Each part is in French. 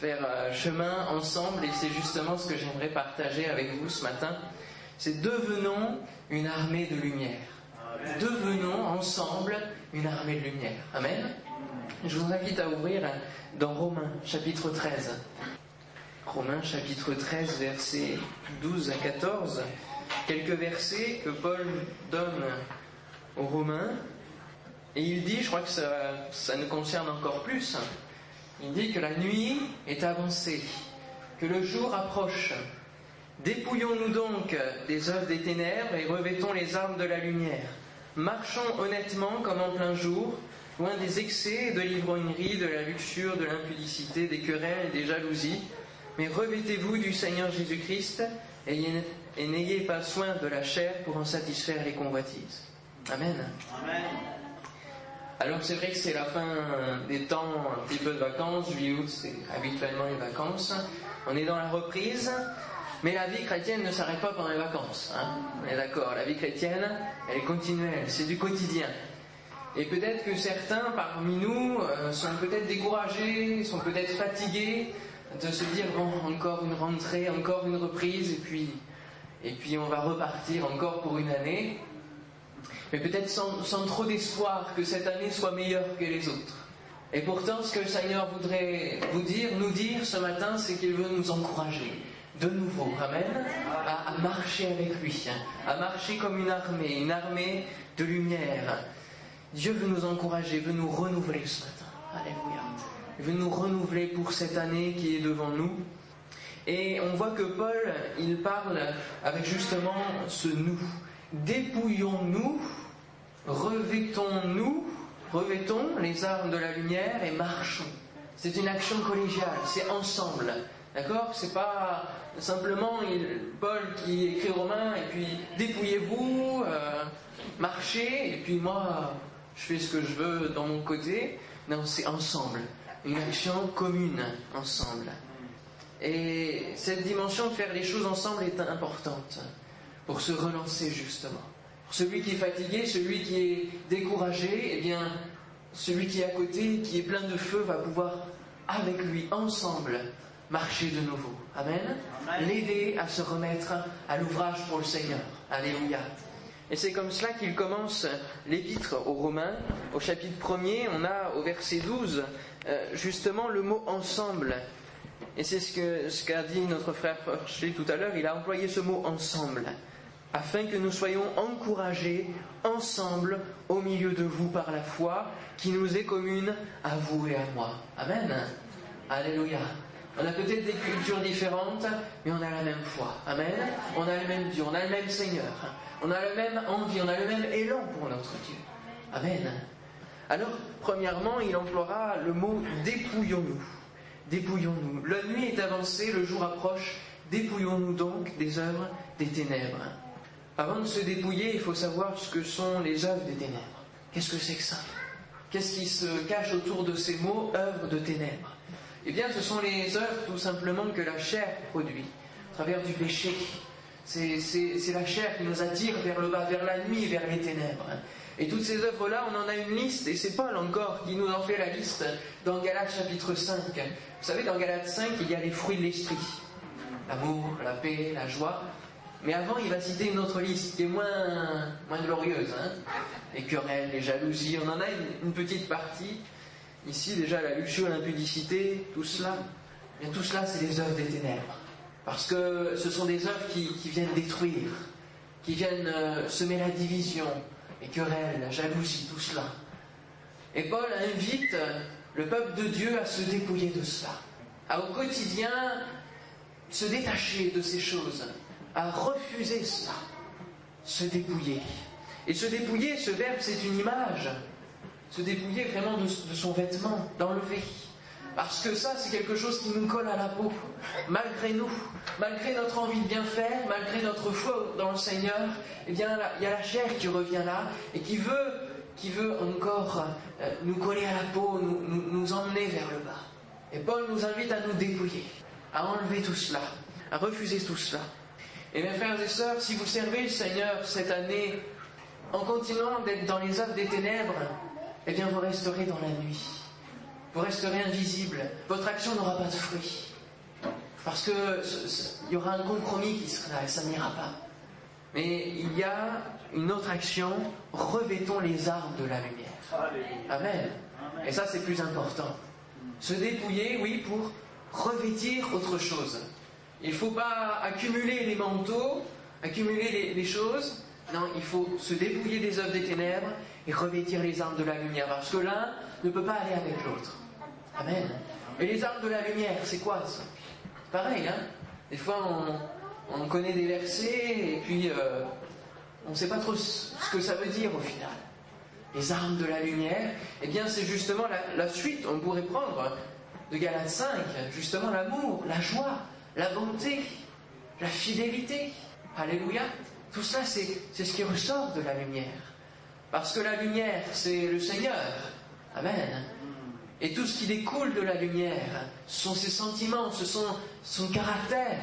faire euh, chemin ensemble et c'est justement ce que j'aimerais partager avec vous ce matin. C'est devenons une armée de lumière. Devenons ensemble une armée de lumière. Amen. Je vous invite à ouvrir dans Romains chapitre 13. Romains chapitre 13 versets 12 à 14. Quelques versets que Paul donne aux Romains. Et il dit, je crois que ça, ça nous concerne encore plus, il dit que la nuit est avancée, que le jour approche. Dépouillons-nous donc des œuvres des ténèbres et revêtons les armes de la lumière. Marchons honnêtement comme en plein jour, loin des excès de l'ivrognerie, de la luxure, de l'impudicité, des querelles et des jalousies. Mais revêtez-vous du Seigneur Jésus-Christ et n'ayez pas soin de la chair pour en satisfaire les convoitises. Amen. Amen. Alors c'est vrai que c'est la fin des temps un petit peu de vacances, juillet août c'est habituellement les vacances. On est dans la reprise, mais la vie chrétienne ne s'arrête pas pendant les vacances. Hein. on est d'accord, la vie chrétienne, elle est continuelle, c'est du quotidien. Et peut-être que certains parmi nous euh, sont peut-être découragés, sont peut-être fatigués de se dire bon encore une rentrée, encore une reprise, et puis et puis on va repartir encore pour une année mais peut-être sans, trop d'espoir que cette année soit meilleure que les autres. Et pourtant, ce que le Seigneur voudrait vous dire, nous dire ce matin, c'est qu'il veut nous encourager de nouveau, Amen, à, marcher avec lui, hein, à marcher comme une armée, une armée de lumière. Dieu veut nous encourager, veut nous renouveler ce matin. Alléluia. Il veut nous renouveler pour cette année qui est devant nous. Et on voit que Paul, il parle avec justement ce nous dépouillons-nous, revêtons-nous, revêtons les armes de la lumière et marchons. C'est une action collégiale, c'est ensemble. D'accord? C'est pas simplement Paul qui écrit Romain et puis dépouillez-vous, euh, marchez, et puis moi je fais ce que je veux dans mon côté. Non, c'est ensemble. Une action commune, ensemble. Et cette dimension faire les choses ensemble est importante pour se relancer justement. Pour celui qui est fatigué, celui qui est découragé, eh bien, celui qui est à côté, qui est plein de feu, va pouvoir, avec lui, ensemble, marcher de nouveau. Amen? L'aider à se remettre à l'ouvrage pour le Seigneur. Alléluia. Et c'est comme cela qu'il commence l'épître aux Romains. Au chapitre 1er, on a au verset 12 euh, justement le mot ensemble. Et c'est ce qu'a dit notre frère Forchet tout à l'heure, il a employé ce mot ensemble afin que nous soyons encouragés ensemble au milieu de vous par la foi qui nous est commune à vous et à moi. Amen. Alléluia. On a peut-être des cultures différentes, mais on a la même foi. Amen. On a le même Dieu, on a le même Seigneur. On a la même envie, on a le même élan pour notre Dieu. Amen. Alors, premièrement, il emploiera le mot dépouillons-nous. Dépouillons-nous. La nuit est avancée, le jour approche. Dépouillons-nous donc des œuvres des ténèbres. Avant de se dépouiller, il faut savoir ce que sont les œuvres des ténèbres. Qu'est-ce que c'est que ça? Qu'est-ce qui se cache autour de ces mots œuvres de ténèbres? Eh bien, ce sont les œuvres tout simplement que la chair produit, à travers du péché. C'est la chair qui nous attire vers le bas, vers la nuit, vers les ténèbres. Et toutes ces œuvres-là, on en a une liste, et c'est Paul encore qui nous en fait la liste dans Galates chapitre 5. Vous savez, dans Galates 5, il y a les fruits de l'esprit. L'amour, la paix, la joie. Mais avant, il va citer une autre liste qui est moins, moins glorieuse. Hein. Les querelles, les jalousies, on en a une, petite partie. Ici, déjà, la luxure, l'impudicité, tout cela. Mais tout cela, c'est les œuvres des ténèbres. Parce que ce sont des œuvres qui, viennent détruire, qui viennent euh, semer la division, les querelles, la jalousie, tout cela. Et Paul invite le peuple de Dieu à se dépouiller de cela, à au quotidien se détacher de ces choses, à refuser cela, se dépouiller. Et se dépouiller, ce verbe, c'est une image. Se dépouiller vraiment de, son vêtement, d'enlever. Parce que ça, c'est quelque chose qui nous colle à la peau, malgré nous, malgré notre envie de bien faire, malgré notre foi dans le Seigneur. Eh bien, il y a la chair qui revient là et qui veut, qui veut encore euh, nous coller à la peau, nous, nous emmener vers le bas. Et Paul nous invite à nous dépouiller, à enlever tout cela, à refuser tout cela. Et mes frères et sœurs, si vous servez le Seigneur cette année en continuant d'être dans les œuvres des ténèbres, eh bien vous resterez dans la nuit. vous resterez invisible, votre action n'aura pas de fruit. Parce qu'il y aura un compromis qui sera et ça n'ira pas. Mais il y a une autre action, revêtons les armes de la lumière. Amen. Et ça, c'est plus important. Se dépouiller, oui, pour revêtir autre chose. Il ne faut pas accumuler les manteaux, accumuler les, choses. Non, il faut se dépouiller des œuvres des ténèbres et revêtir les armes de la lumière. Parce que l'un ne peut pas aller avec l'autre. Amen. Et les armes de la lumière, c'est quoi Pareil, hein Des fois, on, connaît des versets et puis euh, on ne sait pas trop ce que ça veut dire au final. Les armes de la lumière, eh bien, c'est justement la, suite, on pourrait prendre de Galates 5, justement l'amour, la joie, la bonté, la fidélité. Alléluia. Tout ça, c'est ce qui ressort de la lumière. Parce que la lumière, c'est le Seigneur. Amen. Et tout ce qui découle de la lumière, ce sont ses sentiments, ce sont son caractère,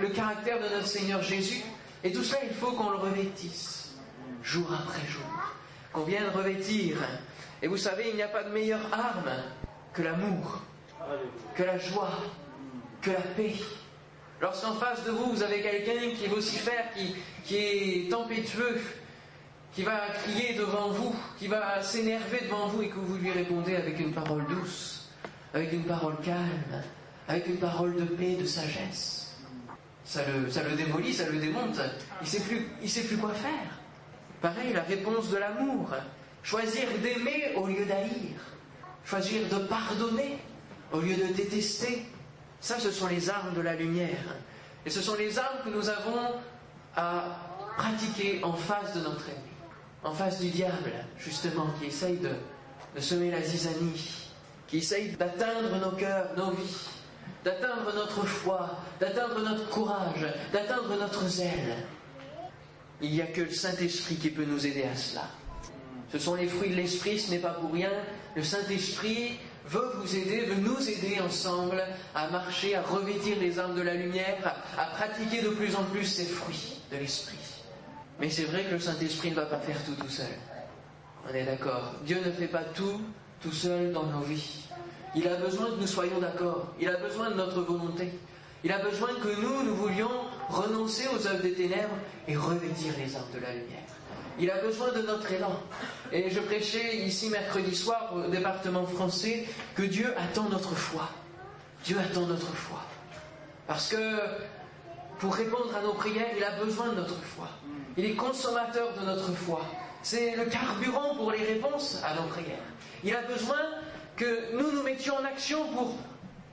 le caractère de notre Seigneur Jésus. Et tout cela, il faut qu'on le revêtisse, jour après jour, qu'on vienne revêtir. Et vous savez, il n'y a pas de meilleure arme que l'amour, que la joie, que la paix. Lorsqu'en face de vous, vous avez quelqu'un qui est vocifère, qui, qui est tempétueux, qui va crier devant vous, qui va s'énerver devant vous et que vous lui répondez avec une parole douce, avec une parole calme, avec une parole de paix, de sagesse. Ça le, ça le démolit, ça le démonte. Il ne sait, sait plus quoi faire. Pareil, la réponse de l'amour. Choisir d'aimer au lieu d'haïr. Choisir de pardonner au lieu de détester. Ça, ce sont les armes de la lumière. Et ce sont les armes que nous avons à pratiquer en face de notre ennemi en face du diable, justement, qui essaye de, semer la zizanie, qui essaye d'atteindre nos cœurs, nos vies, d'atteindre notre foi, d'atteindre notre courage, d'atteindre notre zèle. Il n'y a que le Saint-Esprit qui peut nous aider à cela. Ce sont les fruits de l'Esprit, ce n'est pas pour rien. Le Saint-Esprit veut vous aider, veut nous aider ensemble à marcher, à revêtir les armes de la lumière, à pratiquer de plus en plus ces fruits de l'Esprit. Mais c'est vrai que le Saint-Esprit ne va pas faire tout tout seul. On est d'accord. Dieu ne fait pas tout tout seul dans nos vies. Il a besoin que nous soyons d'accord. Il a besoin de notre volonté. Il a besoin que nous, nous voulions renoncer aux œuvres des ténèbres et revêtir les armes de la lumière. Il a besoin de notre élan. Et je prêchais ici mercredi soir au département français que Dieu attend notre foi. Dieu attend notre foi. Parce que pour répondre à nos prières, il a besoin de notre foi. Il est consommateur de notre foi. C'est le carburant pour les réponses à nos prières. Il a besoin que nous nous mettions en action pour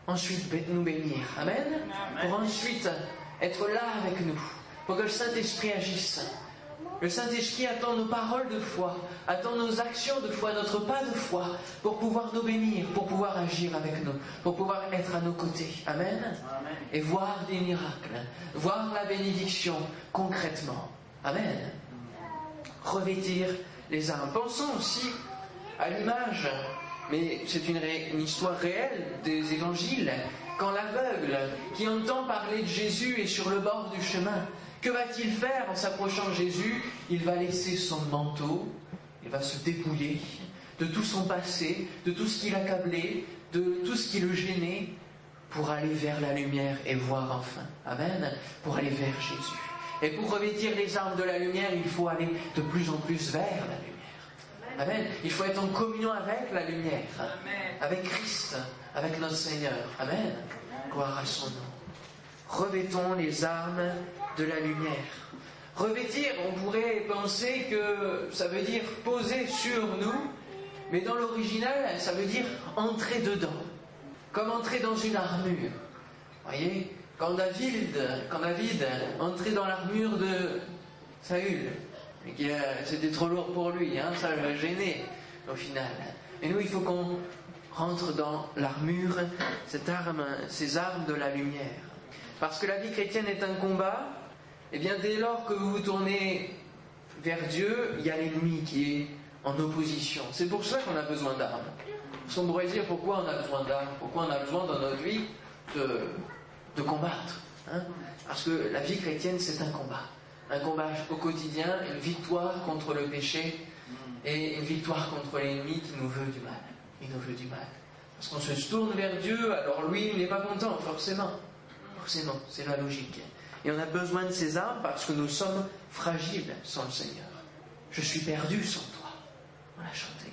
ensuite nous bénir. Amen. Pour ensuite être là avec nous. Pour que le Saint-Esprit agisse. Le Saint-Esprit attend nos paroles de foi, attend nos actions de foi, notre pas de foi, pour pouvoir nous bénir, pour pouvoir agir avec nous, pour pouvoir être à nos côtés. Amen. Et voir des miracles, voir la bénédiction concrètement. Amen. Revêtir les armes. Pensons aussi à l'image, mais c'est une, histoire réelle des évangiles, quand l'aveugle qui entend parler de Jésus est sur le bord du chemin. Que va-t-il faire en s'approchant de Jésus? Il va laisser son manteau, il va se dépouiller de tout son passé, de tout ce qui l'accablait, de tout ce qui le gênait, pour aller vers la lumière et voir enfin. Amen. Pour aller vers Jésus. Et pour revêtir les armes de la lumière, il faut aller de plus en plus vers la lumière. Amen. Il faut être en communion avec la lumière, avec Christ, avec notre Seigneur. Amen. Gloire à son nom. Revêtons les armes de la lumière. Revêtir, on pourrait penser que ça veut dire poser sur nous, mais dans l'original, ça veut dire entrer dedans, comme entrer dans une armure. Voyez, quand David, quand David entrait dans l'armure de Saül, c'était trop lourd pour lui, hein, ça le gênait au final. Et nous, il faut qu'on rentre dans l'armure, cette arme, ces armes de la lumière. Parce que la vie chrétienne est un combat, eh bien dès lors que vous vous tournez vers Dieu, il y a l'ennemi qui est en opposition. C'est pour ça qu'on a besoin d'armes. Qu'on pourrait dire pourquoi on a besoin d'armes, pourquoi on a besoin dans notre vie de, de combattre. Hein? Parce que la vie chrétienne, c'est un combat. Un combat au quotidien, une victoire contre le péché et une victoire contre l'ennemi qui nous veut du mal. Il nous veut du mal. Parce qu'on se tourne vers Dieu, alors lui, il n'est pas content, forcément. Forcément, c'est la logique. Et on a besoin de ces armes parce que nous sommes fragiles sans le Seigneur. Je suis perdu sans toi. On l'a chanté.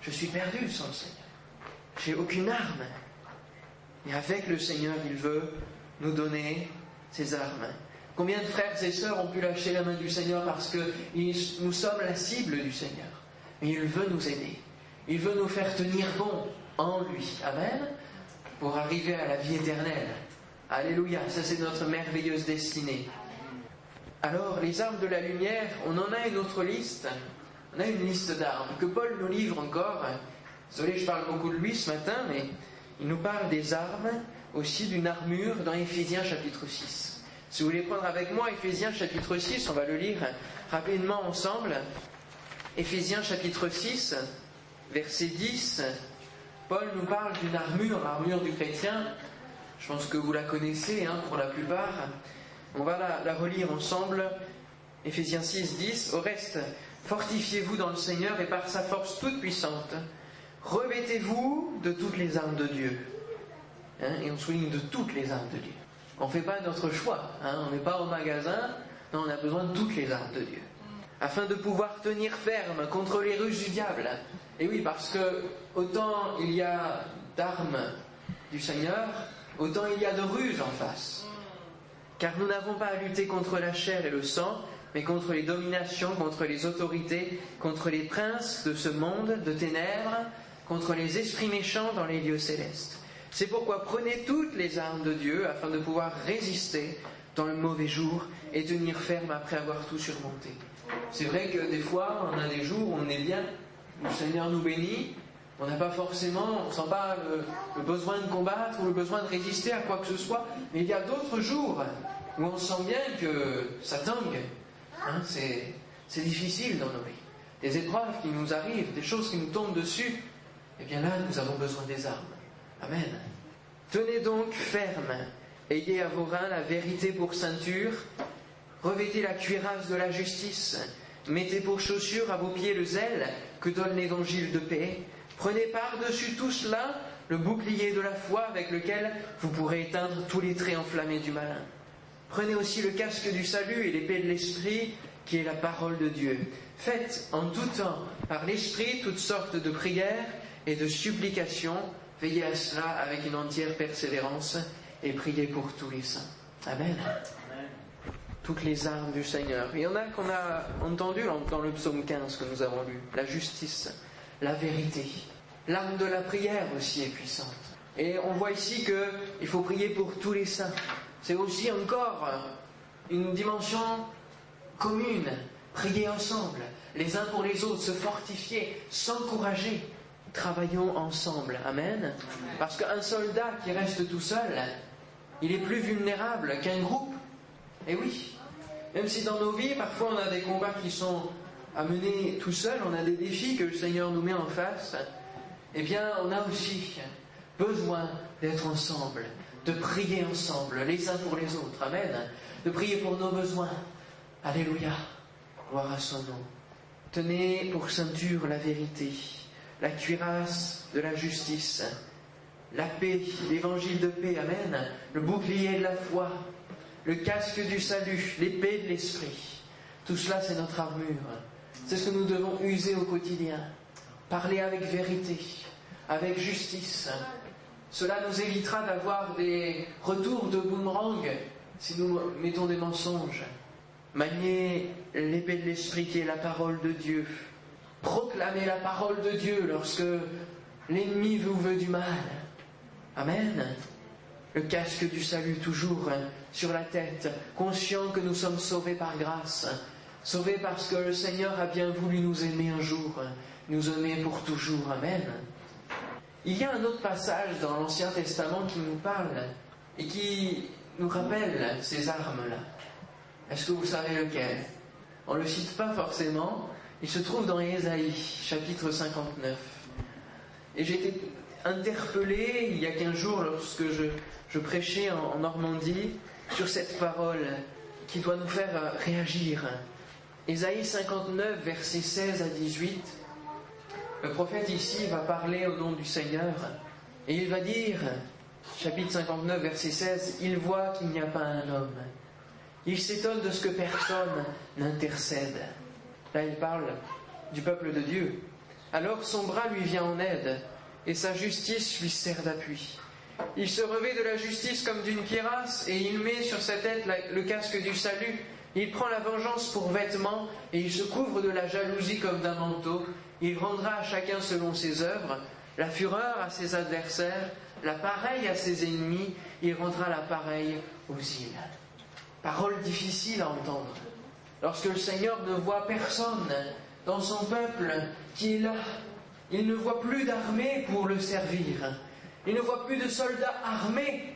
Je suis perdu sans le Seigneur. J'ai aucune arme. Et avec le Seigneur, il veut nous donner ses armes. Combien de frères et sœurs ont pu lâcher la main du Seigneur parce que nous sommes la cible du Seigneur Mais il veut nous aider. Il veut nous faire tenir bon en lui. Amen. Pour arriver à la vie éternelle. Alléluia. Ça, c'est notre merveilleuse destinée. Alors, les armes de la lumière, on en a une autre liste. On a une liste d'armes que Paul nous livre encore. Désolé, je parle beaucoup de lui ce matin, mais il nous parle des armes, aussi d'une armure dans Éphésiens chapitre 6. Si vous voulez prendre avec moi Éphésiens chapitre 6, on va le lire rapidement ensemble. Éphésiens chapitre 6, verset 10, Paul nous parle d'une armure, l'armure du chrétien. Je pense que vous la connaissez hein, pour la plupart. On va la, relire ensemble. Éphésiens 6, 10. Au reste, fortifiez-vous dans le Seigneur et par sa force toute puissante Revêtez-vous de toutes les armes de Dieu. Hein, et on souligne de toutes les armes de Dieu. On ne fait pas notre choix. Hein, on n'est pas au magasin. Non, on a besoin de toutes les armes de Dieu. Afin de pouvoir tenir ferme contre les ruses du diable. Et oui, parce que autant il y a d'armes du Seigneur, autant il y a de ruses en face. Car nous n'avons pas à lutter contre la chair et le sang, mais contre les dominations, contre les autorités, contre les princes de ce monde de ténèbres, contre les esprits méchants dans les lieux célestes. C'est pourquoi prenez toutes les armes de Dieu afin de pouvoir résister dans le mauvais jour et tenir ferme après avoir tout surmonté. C'est vrai que des fois, on a des jours où on est bien, le Seigneur nous bénit, on n'a pas forcément, on sent pas le, besoin de combattre ou le besoin de résister à quoi que ce soit, mais il y a d'autres jours où on sent bien que ça tangue. Hein, c'est difficile dans nos vies. Des épreuves qui nous arrivent, des choses qui nous tombent dessus, eh bien là, nous avons besoin des armes. Amen. Tenez donc ferme, ayez à vos reins la vérité pour ceinture, revêtez la cuirasse de la justice, mettez pour chaussure à vos pieds le zèle que donne l'évangile de paix, prenez par-dessus tout cela le bouclier de la foi avec lequel vous pourrez éteindre tous les traits enflammés du malin. Prenez aussi le casque du salut et l'épée de l'esprit qui est la parole de Dieu. Faites en tout temps par l'esprit toutes sortes de prières et de supplication, veillez à cela avec une entière persévérance et priez pour tous les saints. Amen. Toutes les armes du Seigneur. Il y en a qu'on a entendu dans le psaume 15 que nous avons lu. La justice, la vérité. L'arme de la prière aussi est puissante. Et on voit ici qu'il faut prier pour tous les saints. C'est aussi encore une dimension commune. Prier ensemble, les uns pour les autres, se fortifier, s'encourager travaillons ensemble. Amen. Parce qu'un soldat qui reste tout seul, il est plus vulnérable qu'un groupe. Et oui, même si dans nos vies, parfois on a des combats qui sont à mener tout seul, on a des défis que le Seigneur nous met en face, eh bien on a aussi besoin d'être ensemble, de prier ensemble, les uns pour les autres. Amen. De prier pour nos besoins. Alléluia. Gloire à son nom. Tenez pour ceinture la vérité la cuirasse de la justice, la paix, l'évangile de paix, amen, le bouclier de la foi, le casque du salut, l'épée de l'esprit. Tout cela, c'est notre armure. C'est ce que nous devons user au quotidien. Parler avec vérité, avec justice. Cela nous évitera d'avoir des retours de boomerang si nous mettons des mensonges. Manier l'épée de l'esprit qui est la parole de Dieu, Proclamez la parole de Dieu lorsque l'ennemi vous veut du mal. Amen. Le casque du salut toujours sur la tête, conscient que nous sommes sauvés par grâce, sauvés parce que le Seigneur a bien voulu nous aimer un jour, nous aimer pour toujours. Amen. Il y a un autre passage dans l'Ancien Testament qui nous parle et qui nous rappelle ces armes-là. Est-ce que vous savez lequel? On ne le cite pas forcément, il se trouve dans Ésaïe, chapitre 59. Et j'ai été interpellé il y a 15 jours lorsque je, prêchais en, Normandie sur cette parole qui doit nous faire réagir. Ésaïe 59, versets 16 à 18. Le prophète ici va parler au nom du Seigneur Et il va dire, chapitre 59, verset 16, il voit qu'il n'y a pas un homme. Il s'étonne de ce que personne n'intercède. Là, il parle du peuple de Dieu. Alors son bras lui vient en aide et sa justice lui sert d'appui. Il se revêt de la justice comme d'une cuirasse et il met sur sa tête le casque du salut. Il prend la vengeance pour vêtement et il se couvre de la jalousie comme d'un manteau. Il rendra à chacun selon ses œuvres, la fureur à ses adversaires, la pareille à ses ennemis, il rendra la pareille aux îles. Parole difficile à entendre. Lorsque le Seigneur ne voit personne dans son peuple qui est là, il ne voit plus d'armée pour le servir. Il ne voit plus de soldats armés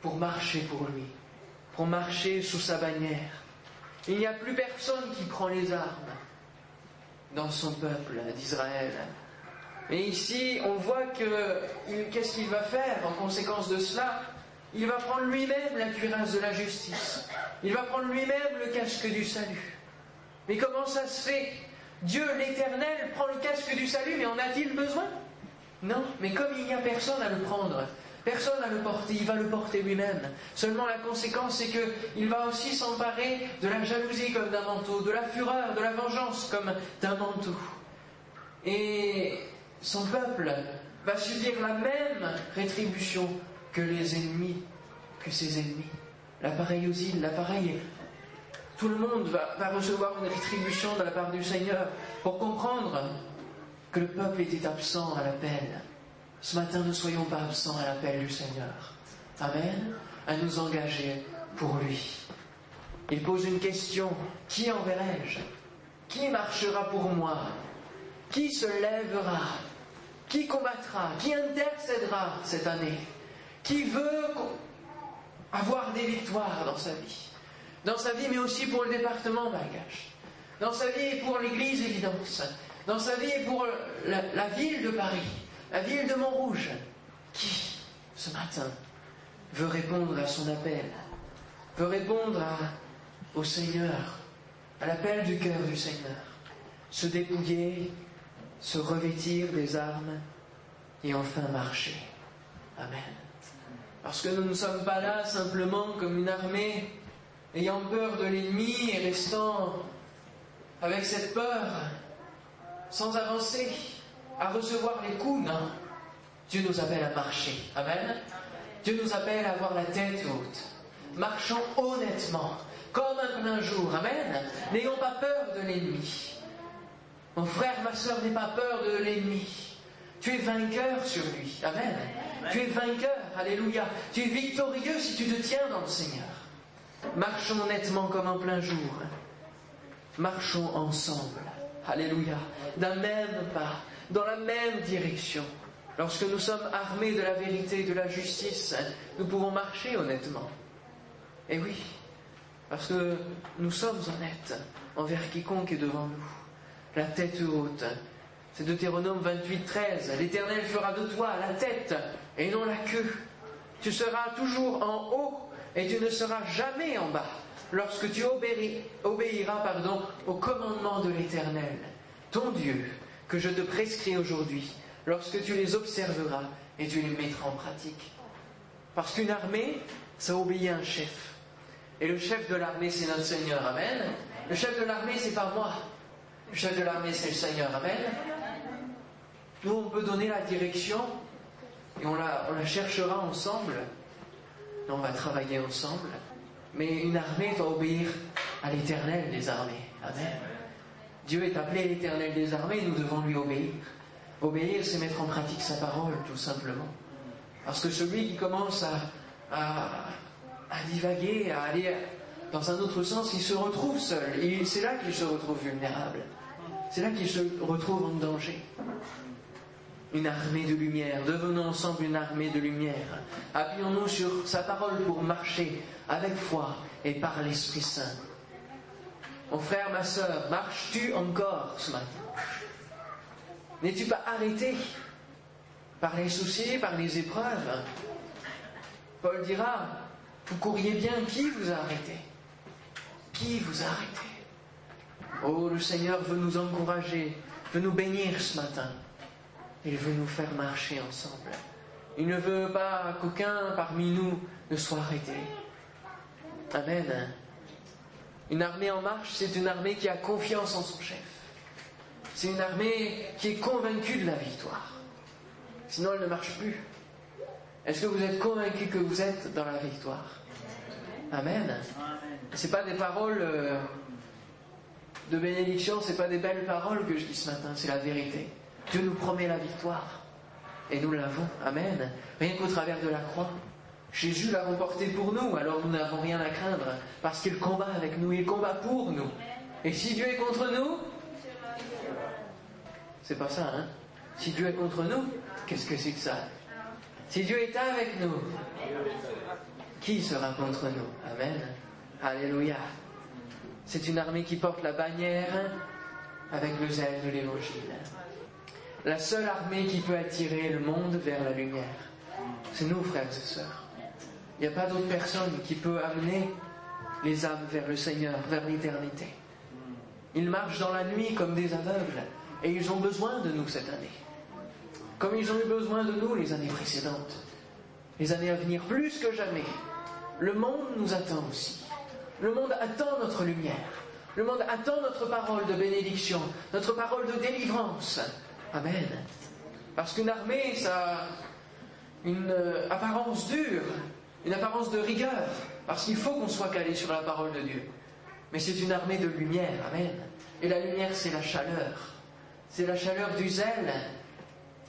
pour marcher pour lui, pour marcher sous sa bannière. Il n'y a plus personne qui prend les armes dans son peuple d'Israël. Mais ici, on voit que qu'est-ce qu'il va faire en conséquence de cela? Il va prendre lui-même la cuirasse de la justice. Il va prendre lui-même le casque du salut. Mais comment ça se fait? Dieu l'Éternel prend le casque du salut, mais en a-t-il besoin? Non, mais comme il n'y a personne à le prendre, personne à le porter, il va le porter lui-même. Seulement la conséquence, c'est qu'il va aussi s'emparer de la jalousie comme d'un manteau, de la fureur, de la vengeance comme d'un manteau. Et son peuple va subir la même rétribution que les ennemis, que ses ennemis. L'appareil aux îles, l'appareil tout le monde va, recevoir une rétribution de la part du Seigneur pour comprendre que le peuple était absent à l'appel. Ce matin, ne soyons pas absents à l'appel du Seigneur. Amen. À nous engager pour lui. Il pose une question. Qui enverrai-je? Qui marchera pour moi? Qui se lèvera? Qui combattra? Qui intercédera cette année? Qui veut avoir des victoires dans sa vie? Dans sa vie, mais aussi pour le département Malgache, dans sa vie et pour l'église Évidence, dans sa vie et pour la, ville de Paris, la ville de Montrouge, qui, ce matin, veut répondre à son appel, veut répondre au Seigneur, à l'appel du cœur du Seigneur, se dépouiller, se revêtir des armes et enfin marcher. Amen. Parce que nous ne sommes pas là simplement comme une armée ayant peur de l'ennemi et restant avec cette peur, sans avancer, à recevoir les coups, non. Dieu nous appelle à marcher. Amen. Dieu nous appelle à avoir la tête haute. Marchons honnêtement, comme un plein jour. Amen. N'ayons pas peur de l'ennemi. Mon frère, ma soeur, n'aie pas peur de l'ennemi. Tu es vainqueur sur lui. Amen. Tu es vainqueur. Alléluia. Tu es victorieux si tu te tiens dans le Seigneur. Marchons nettement comme en plein jour. Marchons ensemble. Alléluia. D'un même pas, dans la même direction. Lorsque nous sommes armés de la vérité et de la justice, nous pouvons marcher honnêtement. Et oui, parce que nous sommes honnêtes envers quiconque est devant nous. La tête haute. C'est Deutéronome 28, 13. L'Éternel fera de toi la tête et non la queue. Tu seras toujours en haut et tu ne seras jamais en bas lorsque tu obéiras au commandement de l'Éternel, ton Dieu, que je te prescris aujourd'hui, lorsque tu les observeras et tu les mettras en pratique. Parce qu'une armée, ça obéit à un chef. Et le chef de l'armée, c'est notre Seigneur. Amen. Le chef de l'armée, c'est pas moi. Le chef de l'armée, c'est le Seigneur. Amen. Nous, on peut donner la direction et on la, on la cherchera ensemble on va travailler ensemble. Mais une armée doit obéir à l'éternel des armées. Amen. Dieu est appelé l'éternel des armées, nous devons lui obéir. Obéir, c'est mettre en pratique sa parole, tout simplement. Parce que celui qui commence à, divaguer, à aller dans un autre sens, il se retrouve seul. Et c'est là qu'il se retrouve vulnérable. C'est là qu'il se retrouve en danger une armée de lumière. Devenons ensemble une armée de lumière. Appuyons-nous sur sa parole pour marcher avec foi et par l'Esprit Saint. Mon frère, ma soeur, marches-tu encore ce matin? N'es-tu pas arrêté par les soucis, par les épreuves? Paul dira, vous courriez bien, qui vous a arrêté? Qui vous a arrêté? Oh, le Seigneur veut nous encourager, veut nous bénir ce matin. Il veut nous faire marcher ensemble. Il ne veut pas qu'aucun parmi nous ne soit arrêté. Amen. Une armée en marche, c'est une armée qui a confiance en son chef. C'est une armée qui est convaincue de la victoire. Sinon, elle ne marche plus. Est-ce que vous êtes convaincu que vous êtes dans la victoire? Amen. Ce pas des paroles euh, de bénédiction, ce pas des belles paroles que je dis ce matin, c'est la vérité. Dieu nous promet la victoire. Et nous l'avons. Amen. Rien qu'au travers de la croix. Jésus l'a remporté pour nous, alors nous n'avons rien à craindre, parce qu'il combat avec nous, il combat pour nous. Et si Dieu est contre nous, c'est pas ça, hein Si Dieu est contre nous, qu'est-ce que c'est que ça? Si Dieu est avec nous, qui sera contre nous? Amen. Alléluia. C'est une armée qui porte la bannière avec le zèle de l'Évangile. La seule armée qui peut attirer le monde vers la lumière, c'est nous, frères et sœurs. Il n'y a pas d'autre personne qui peut amener les âmes vers le Seigneur, vers l'éternité. Ils marchent dans la nuit comme des aveugles et ils ont besoin de nous cette année. Comme ils ont eu besoin de nous les années précédentes. Les années à venir, plus que jamais. Le monde nous attend aussi. Le monde attend notre lumière. Le monde attend notre parole de bénédiction, notre parole de délivrance. Amen. Parce qu'une armée, ça a une euh, apparence dure, une apparence de rigueur, parce qu'il faut qu'on soit calé sur la parole de Dieu. Mais c'est une armée de lumière, Amen. Et la lumière, c'est la chaleur. C'est la chaleur du zèle,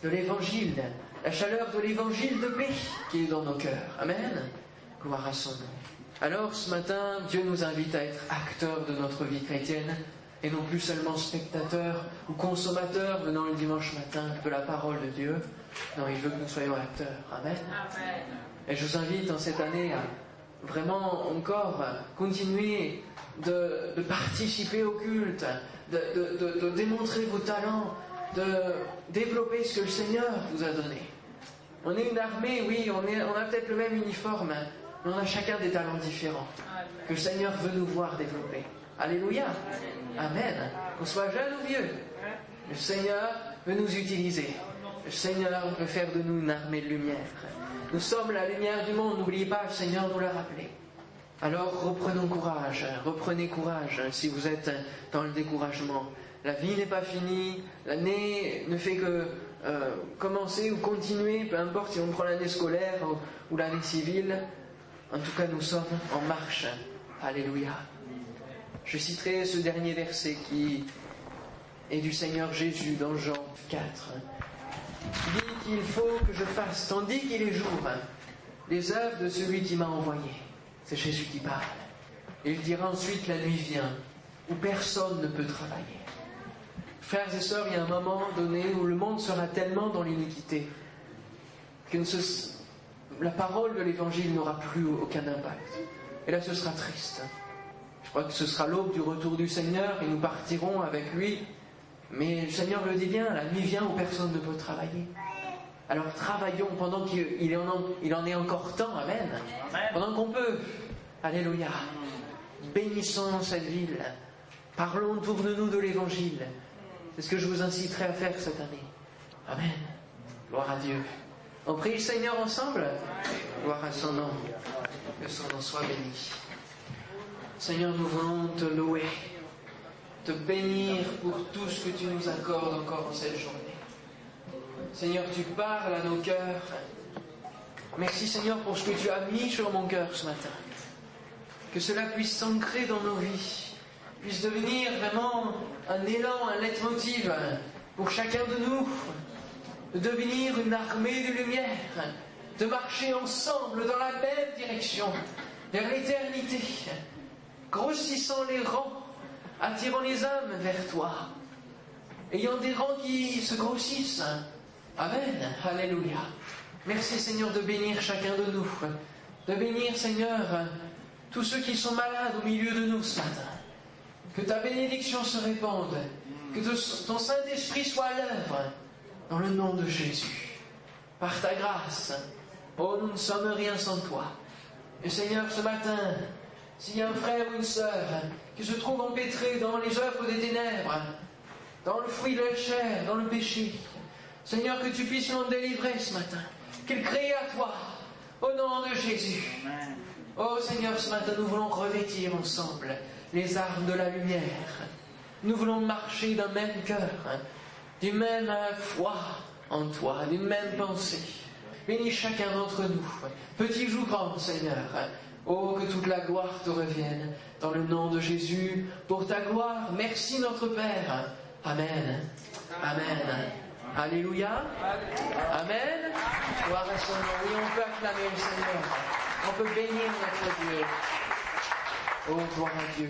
de l'évangile, la chaleur de l'évangile de paix qui est dans nos cœurs. Amen. Gloire à son nom. Alors ce matin, Dieu nous invite à être acteurs de notre vie chrétienne et non plus seulement spectateurs ou consommateurs venant le dimanche matin de la parole de Dieu. Non, il veut que nous soyons acteurs. Amen. Et je vous invite en cette année à vraiment encore continuer de, participer au culte, de, démontrer vos talents, de développer ce que le Seigneur vous a donné. On est une armée, oui, on, on a peut-être le même uniforme, mais on a chacun des talents différents que le Seigneur veut nous voir développer. Alléluia. Amen. Qu'on soit jeune ou vieux, le Seigneur veut nous utiliser. Seigneur veut faire de nous une armée de lumière. Nous sommes la lumière du monde, n'oubliez pas, le Seigneur nous l'a rappelé. Alors reprenons courage, reprenez courage si vous êtes dans le découragement. La vie n'est pas finie, l'année ne fait que euh, commencer ou continuer, peu importe si on prend l'année scolaire ou l'année civile. En tout cas, nous sommes en marche. Alléluia. Je citerai ce dernier verset qui est du Seigneur Jésus dans Jean 4. Dit qu'il faut que je fasse, tandis qu'il est jour, les œuvres de celui qui m'a envoyé. C'est Jésus qui parle. Et il dira ensuite, la nuit vient, où personne ne peut travailler. Frères et sœurs, il y a un moment donné où le monde sera tellement dans l'iniquité que la parole de l'Évangile n'aura plus aucun impact. Et là, ce sera triste. Je crois que ce sera l'aube du retour du Seigneur et nous partirons avec lui. Mais le Seigneur le dit bien, la nuit vient où personne ne peut travailler. Alors travaillons pendant qu'il en, est encore temps, amen. Pendant qu'on peut. Alléluia. Bénissons cette ville. Parlons autour de nous de l'Évangile. C'est ce que je vous inciterai à faire cette année. Amen. Gloire à Dieu. On prie le Seigneur ensemble. Gloire à son nom. Que son nom soit béni. Seigneur, nous voulons te louer, te bénir pour tout ce que tu nous accordes encore en cette journée. Seigneur, tu parles à nos cœurs. Merci Seigneur pour ce que tu as mis sur mon cœur ce matin. Que cela puisse s'ancrer dans nos vies, puisse devenir vraiment un élan, un leitmotiv pour chacun de nous, de devenir une armée de lumière, de marcher ensemble dans la même direction, vers l'éternité, grossissant les rangs, attirant les âmes vers toi, ayant des rangs qui se grossissent. Amen. Alléluia. Merci Seigneur de bénir chacun de nous, de bénir Seigneur tous ceux qui sont malades au milieu de nous ce matin. Que ta bénédiction se répande, que ton Saint-Esprit soit à l'œuvre dans le nom de Jésus. Par ta grâce, oh nous ne sommes rien sans toi. Et Seigneur, ce matin, s'il y a un frère ou une sœur qui se trouve empêtré dans les œuvres des ténèbres, dans le fruit de la chair, dans le péché, Seigneur, que tu puisses l'en délivrer ce matin, qu'il crée à toi. Au nom de Jésus. Oh Seigneur, ce matin, nous voulons revêtir ensemble les armes de la lumière. Nous voulons marcher d'un même cœur, d'une même foi en toi, d'une même pensée. Bénis chacun d'entre nous, petits ou grands, Seigneur. Oh, que toute la gloire te revienne. Dans le nom de Jésus, pour ta gloire, merci notre Père. Amen. Amen. Alléluia. Amen. Gloire à son nom. Oui, on peut acclamer le Seigneur. On peut bénir notre Dieu. Oh, gloire à Dieu.